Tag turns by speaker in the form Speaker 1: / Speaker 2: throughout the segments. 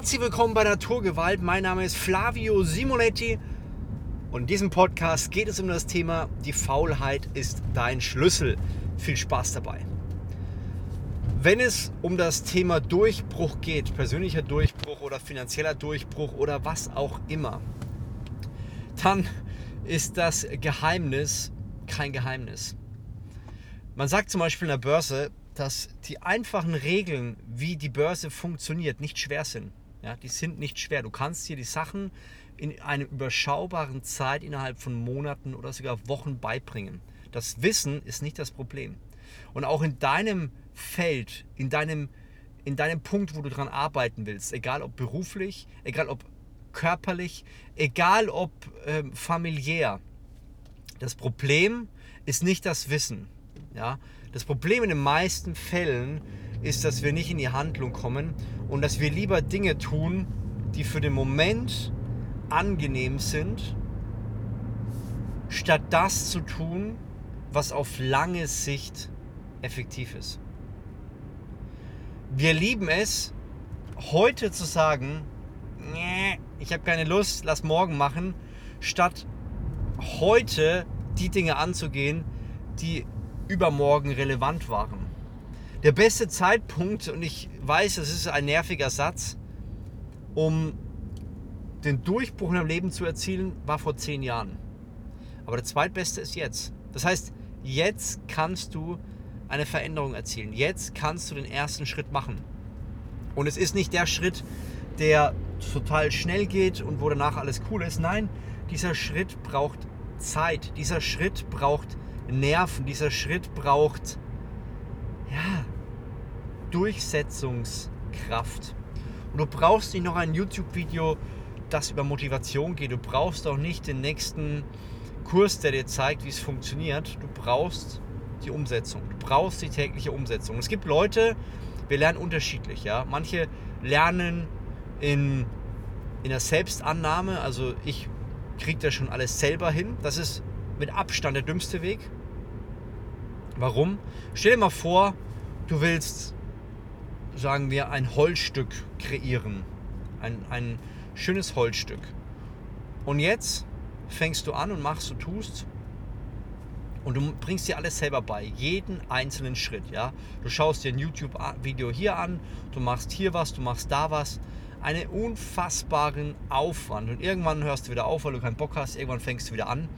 Speaker 1: Herzlich willkommen bei Naturgewalt. Mein Name ist Flavio Simonetti und in diesem Podcast geht es um das Thema Die Faulheit ist dein Schlüssel. Viel Spaß dabei. Wenn es um das Thema Durchbruch geht, persönlicher Durchbruch oder finanzieller Durchbruch oder was auch immer, dann ist das Geheimnis kein Geheimnis. Man sagt zum Beispiel in der Börse, dass die einfachen Regeln, wie die Börse funktioniert, nicht schwer sind. Ja, die sind nicht schwer. Du kannst hier die Sachen in einer überschaubaren Zeit innerhalb von Monaten oder sogar Wochen beibringen. Das Wissen ist nicht das Problem. Und auch in deinem Feld, in deinem, in deinem Punkt, wo du daran arbeiten willst, egal ob beruflich, egal ob körperlich, egal ob ähm, familiär, das Problem ist nicht das Wissen. Ja? Das Problem in den meisten Fällen ist, dass wir nicht in die Handlung kommen und dass wir lieber Dinge tun, die für den Moment angenehm sind, statt das zu tun, was auf lange Sicht effektiv ist. Wir lieben es, heute zu sagen, ich habe keine Lust, lass morgen machen, statt heute die Dinge anzugehen, die übermorgen relevant waren. Der beste Zeitpunkt, und ich weiß, das ist ein nerviger Satz, um den Durchbruch in deinem Leben zu erzielen, war vor zehn Jahren. Aber der zweitbeste ist jetzt. Das heißt, jetzt kannst du eine Veränderung erzielen. Jetzt kannst du den ersten Schritt machen. Und es ist nicht der Schritt, der total schnell geht und wo danach alles cool ist. Nein, dieser Schritt braucht Zeit. Dieser Schritt braucht Nerven. Dieser Schritt braucht ja, Durchsetzungskraft. Und du brauchst nicht noch ein YouTube-Video, das über Motivation geht. Du brauchst auch nicht den nächsten Kurs, der dir zeigt, wie es funktioniert. Du brauchst die Umsetzung. Du brauchst die tägliche Umsetzung. Es gibt Leute, wir lernen unterschiedlich. Ja? Manche lernen in, in der Selbstannahme. Also ich kriege das schon alles selber hin. Das ist mit Abstand der dümmste Weg. Warum? Stell dir mal vor, du willst, sagen wir, ein Holzstück kreieren. Ein, ein schönes Holzstück. Und jetzt fängst du an und machst, du tust. Und du bringst dir alles selber bei, jeden einzelnen Schritt. Ja? Du schaust dir ein YouTube-Video hier an, du machst hier was, du machst da was. Einen unfassbaren Aufwand. Und irgendwann hörst du wieder auf, weil du keinen Bock hast. Irgendwann fängst du wieder an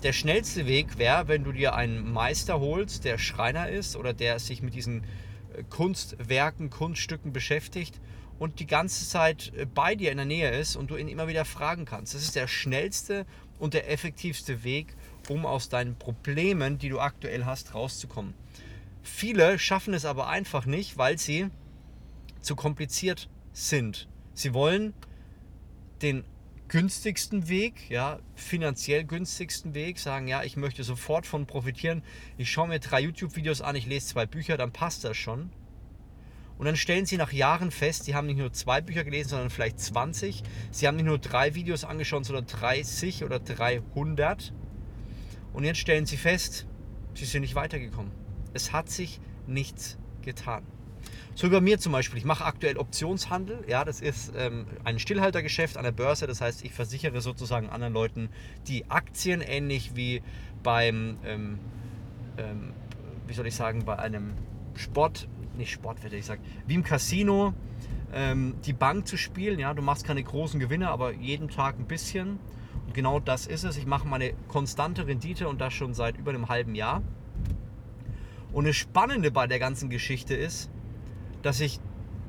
Speaker 1: der schnellste Weg wäre, wenn du dir einen Meister holst, der Schreiner ist oder der sich mit diesen äh, Kunstwerken, Kunststücken beschäftigt und die ganze Zeit äh, bei dir in der Nähe ist und du ihn immer wieder fragen kannst. Das ist der schnellste und der effektivste Weg, um aus deinen Problemen, die du aktuell hast, rauszukommen. Viele schaffen es aber einfach nicht, weil sie zu kompliziert sind. Sie wollen den günstigsten Weg, ja, finanziell günstigsten Weg, sagen, ja, ich möchte sofort von profitieren. Ich schaue mir drei YouTube-Videos an, ich lese zwei Bücher, dann passt das schon. Und dann stellen sie nach Jahren fest, sie haben nicht nur zwei Bücher gelesen, sondern vielleicht 20. Sie haben nicht nur drei Videos angeschaut, sondern 30 oder 300. Und jetzt stellen sie fest, sie sind nicht weitergekommen. Es hat sich nichts getan. So wie bei mir zum Beispiel. Ich mache aktuell Optionshandel. Ja, das ist ähm, ein Stillhaltergeschäft an der Börse. Das heißt, ich versichere sozusagen anderen Leuten die Aktien, ähnlich wie beim, ähm, ähm, wie soll ich sagen, bei einem Sport, nicht Sport, würde ich sagen, wie im Casino ähm, die Bank zu spielen. Ja, du machst keine großen Gewinne, aber jeden Tag ein bisschen. Und genau das ist es. Ich mache meine konstante Rendite und das schon seit über einem halben Jahr. Und das Spannende bei der ganzen Geschichte ist, dass ich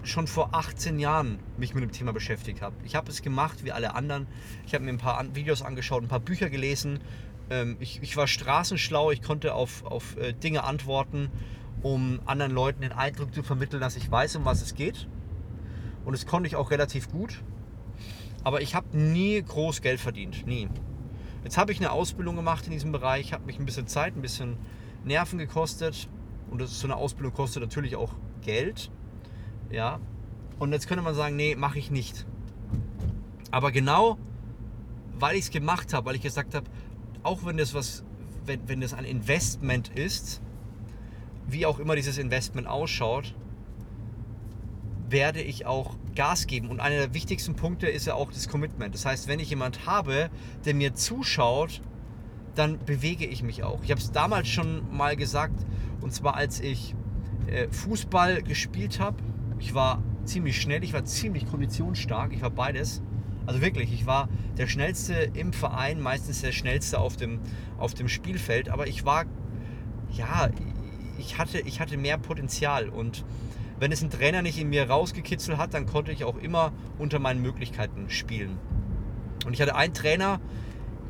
Speaker 1: schon vor 18 Jahren mich mit dem Thema beschäftigt habe. Ich habe es gemacht wie alle anderen. Ich habe mir ein paar Videos angeschaut, ein paar Bücher gelesen. Ähm, ich, ich war straßenschlau, ich konnte auf, auf äh, Dinge antworten, um anderen Leuten den Eindruck zu vermitteln, dass ich weiß, um was es geht. Und das konnte ich auch relativ gut. Aber ich habe nie groß Geld verdient, nie. Jetzt habe ich eine Ausbildung gemacht in diesem Bereich, habe mich ein bisschen Zeit, ein bisschen Nerven gekostet. Und das, so eine Ausbildung kostet natürlich auch Geld. Ja. Und jetzt könnte man sagen, nee, mache ich nicht. Aber genau, weil ich es gemacht habe, weil ich gesagt habe, auch wenn das was, wenn, wenn das ein Investment ist, wie auch immer dieses Investment ausschaut, werde ich auch Gas geben. Und einer der wichtigsten Punkte ist ja auch das Commitment. Das heißt, wenn ich jemand habe, der mir zuschaut, dann bewege ich mich auch. Ich habe es damals schon mal gesagt, und zwar als ich äh, Fußball gespielt habe. Ich war ziemlich schnell, ich war ziemlich konditionsstark, ich war beides. Also wirklich, ich war der Schnellste im Verein, meistens der Schnellste auf dem, auf dem Spielfeld, aber ich war, ja, ich hatte, ich hatte mehr Potenzial und wenn es ein Trainer nicht in mir rausgekitzelt hat, dann konnte ich auch immer unter meinen Möglichkeiten spielen. Und ich hatte einen Trainer,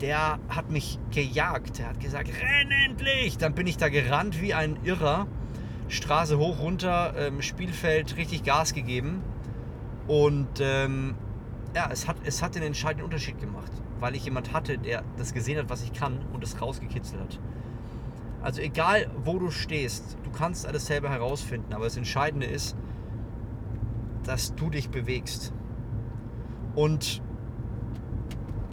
Speaker 1: der hat mich gejagt. Der hat gesagt, renn endlich! Dann bin ich da gerannt wie ein Irrer. Straße hoch, runter, ähm, Spielfeld richtig Gas gegeben. Und ähm, ja, es hat, es hat den entscheidenden Unterschied gemacht, weil ich jemand hatte, der das gesehen hat, was ich kann und es rausgekitzelt hat. Also egal, wo du stehst, du kannst alles selber herausfinden, aber das Entscheidende ist, dass du dich bewegst. Und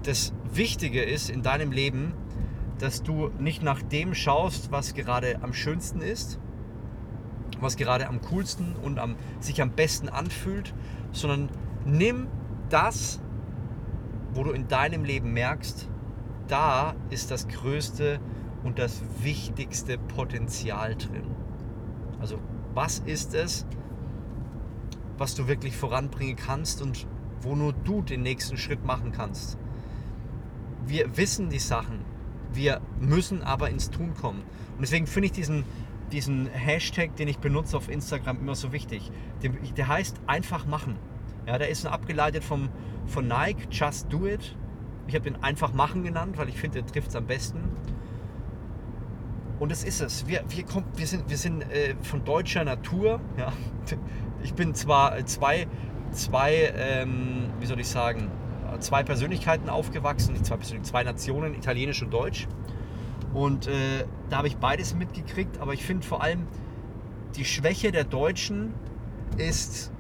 Speaker 1: das Wichtige ist in deinem Leben, dass du nicht nach dem schaust, was gerade am schönsten ist, was gerade am coolsten und am, sich am besten anfühlt, sondern nimm das, wo du in deinem Leben merkst, da ist das größte und das wichtigste Potenzial drin. Also was ist es, was du wirklich voranbringen kannst und wo nur du den nächsten Schritt machen kannst. Wir wissen die Sachen, wir müssen aber ins Tun kommen. Und deswegen finde ich diesen, diesen Hashtag, den ich benutze auf Instagram, immer so wichtig. Der, heißt einfach machen. Ja, der ist abgeleitet vom, von Nike, Just Do It. Ich habe den einfach machen genannt, weil ich finde, der trifft es am besten. Und es ist es. Wir, wir, kommt, wir sind, wir sind äh, von deutscher Natur. Ja. Ich bin zwar zwei, zwei ähm, wie soll ich sagen, zwei Persönlichkeiten aufgewachsen, zwei zwei Nationen, Italienisch und Deutsch. Und äh, da habe ich beides mitgekriegt, aber ich finde vor allem die Schwäche der Deutschen ist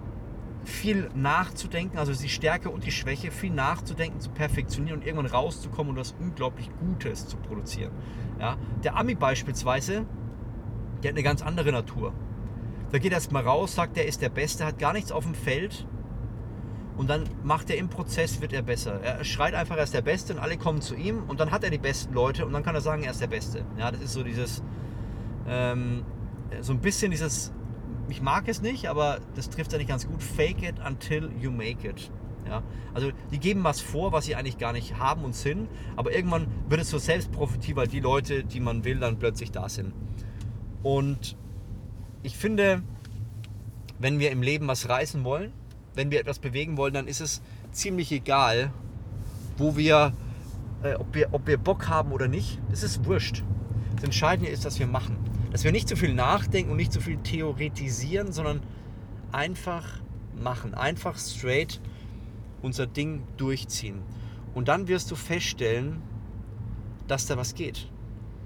Speaker 1: viel nachzudenken, also die Stärke und die Schwäche, viel nachzudenken, zu perfektionieren und irgendwann rauszukommen und was unglaublich Gutes zu produzieren. Ja? Der Ami beispielsweise, der hat eine ganz andere Natur. Der geht erstmal raus, sagt, er ist der Beste, hat gar nichts auf dem Feld und dann macht er im Prozess, wird er besser. Er schreit einfach, er ist der Beste und alle kommen zu ihm und dann hat er die besten Leute und dann kann er sagen, er ist der Beste. Ja, das ist so dieses, ähm, so ein bisschen dieses, ich mag es nicht, aber das trifft ja nicht ganz gut, fake it until you make it. Ja, also die geben was vor, was sie eigentlich gar nicht haben und sind, aber irgendwann wird es so selbstprofitiv, weil die Leute, die man will, dann plötzlich da sind. Und ich finde, wenn wir im Leben was reißen wollen, wenn wir etwas bewegen wollen, dann ist es ziemlich egal, wo wir, äh, ob wir, ob wir Bock haben oder nicht. Es ist wurscht. Das Entscheidende ist, dass wir machen. Dass wir nicht zu viel nachdenken und nicht zu viel theoretisieren, sondern einfach machen. Einfach straight unser Ding durchziehen. Und dann wirst du feststellen, dass da was geht.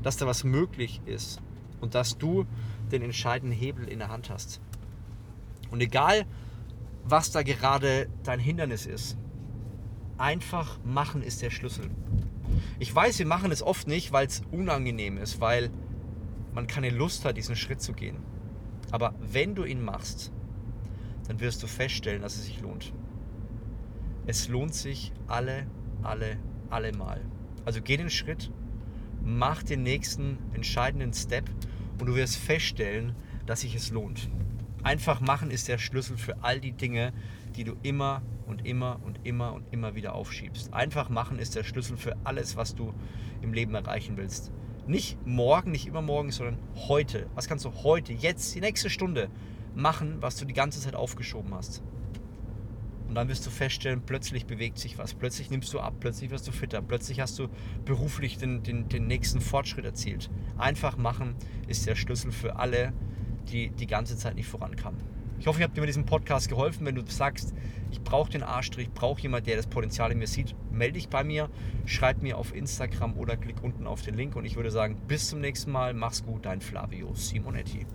Speaker 1: Dass da was möglich ist. Und dass du den entscheidenden Hebel in der Hand hast. Und egal, was da gerade dein Hindernis ist. Einfach machen ist der Schlüssel. Ich weiß, wir machen es oft nicht, weil es unangenehm ist, weil man keine Lust hat, diesen Schritt zu gehen. Aber wenn du ihn machst, dann wirst du feststellen, dass es sich lohnt. Es lohnt sich alle, alle, alle Mal. Also geh den Schritt, mach den nächsten entscheidenden Step und du wirst feststellen, dass sich es lohnt. Einfach machen ist der Schlüssel für all die Dinge, die du immer und immer und immer und immer wieder aufschiebst. Einfach machen ist der Schlüssel für alles, was du im Leben erreichen willst. Nicht morgen, nicht übermorgen, sondern heute. Was kannst du heute, jetzt, die nächste Stunde machen, was du die ganze Zeit aufgeschoben hast? Und dann wirst du feststellen, plötzlich bewegt sich was. Plötzlich nimmst du ab, plötzlich wirst du fitter, plötzlich hast du beruflich den, den, den nächsten Fortschritt erzielt. Einfach machen ist der Schlüssel für alle die die ganze Zeit nicht vorankamen. Ich hoffe, ich habe dir mit diesem Podcast geholfen. Wenn du sagst, ich brauche den Arschstrich, ich brauche jemanden, der das Potenzial in mir sieht, melde dich bei mir, schreib mir auf Instagram oder klick unten auf den Link und ich würde sagen, bis zum nächsten Mal, mach's gut, dein Flavio Simonetti.